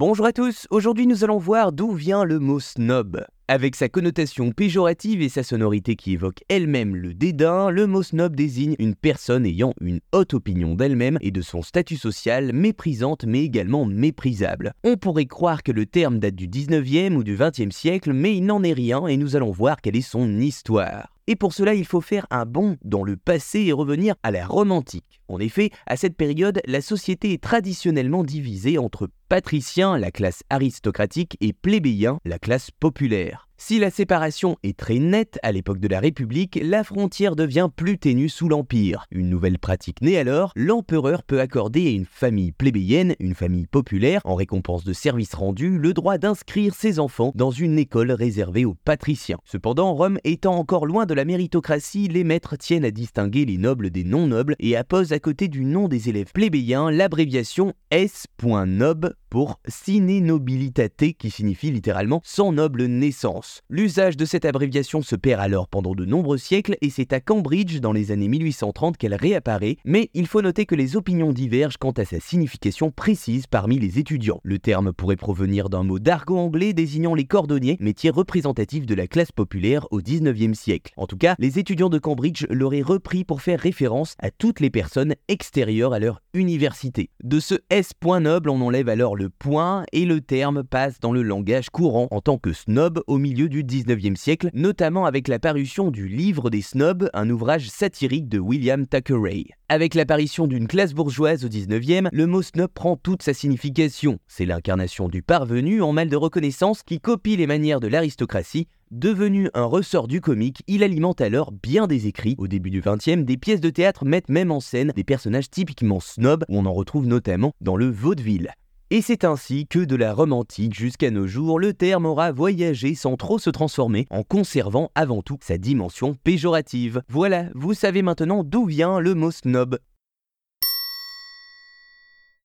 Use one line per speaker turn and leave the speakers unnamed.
Bonjour à tous, aujourd'hui nous allons voir d'où vient le mot snob. Avec sa connotation péjorative et sa sonorité qui évoque elle-même le dédain, le mot snob désigne une personne ayant une haute opinion d'elle-même et de son statut social, méprisante mais également méprisable. On pourrait croire que le terme date du 19e ou du 20e siècle, mais il n'en est rien et nous allons voir quelle est son histoire. Et pour cela, il faut faire un bond dans le passé et revenir à la romantique. En effet, à cette période, la société est traditionnellement divisée entre patriciens, la classe aristocratique, et plébéiens, la classe populaire. Si la séparation est très nette à l'époque de la République, la frontière devient plus ténue sous l'Empire. Une nouvelle pratique naît alors, l'empereur peut accorder à une famille plébéienne, une famille populaire, en récompense de services rendus, le droit d'inscrire ses enfants dans une école réservée aux patriciens. Cependant, Rome étant encore loin de la méritocratie, les maîtres tiennent à distinguer les nobles des non-nobles et apposent à côté du nom des élèves plébéiens l'abréviation S.nob pour sine nobilitate qui signifie littéralement sans noble naissance. L'usage de cette abréviation se perd alors pendant de nombreux siècles et c'est à Cambridge dans les années 1830 qu'elle réapparaît, mais il faut noter que les opinions divergent quant à sa signification précise parmi les étudiants. Le terme pourrait provenir d'un mot d'argot anglais désignant les cordonniers, métier représentatif de la classe populaire au 19e siècle. En tout cas, les étudiants de Cambridge l'auraient repris pour faire référence à toutes les personnes extérieures à leur université. De ce S. noble, on enlève alors le point et le terme passe dans le langage courant en tant que snob au milieu du 19e siècle, notamment avec la parution du Livre des snobs, un ouvrage satirique de William Thackeray. Avec l'apparition d'une classe bourgeoise au 19e, le mot snob prend toute sa signification. C'est l'incarnation du parvenu en mal de reconnaissance qui copie les manières de l'aristocratie Devenu un ressort du comique, il alimente alors bien des écrits. Au début du XXe, des pièces de théâtre mettent même en scène des personnages typiquement snobs, où on en retrouve notamment dans le vaudeville. Et c'est ainsi que de la Rome antique jusqu'à nos jours, le terme aura voyagé sans trop se transformer, en conservant avant tout sa dimension péjorative. Voilà, vous savez maintenant d'où vient le mot snob.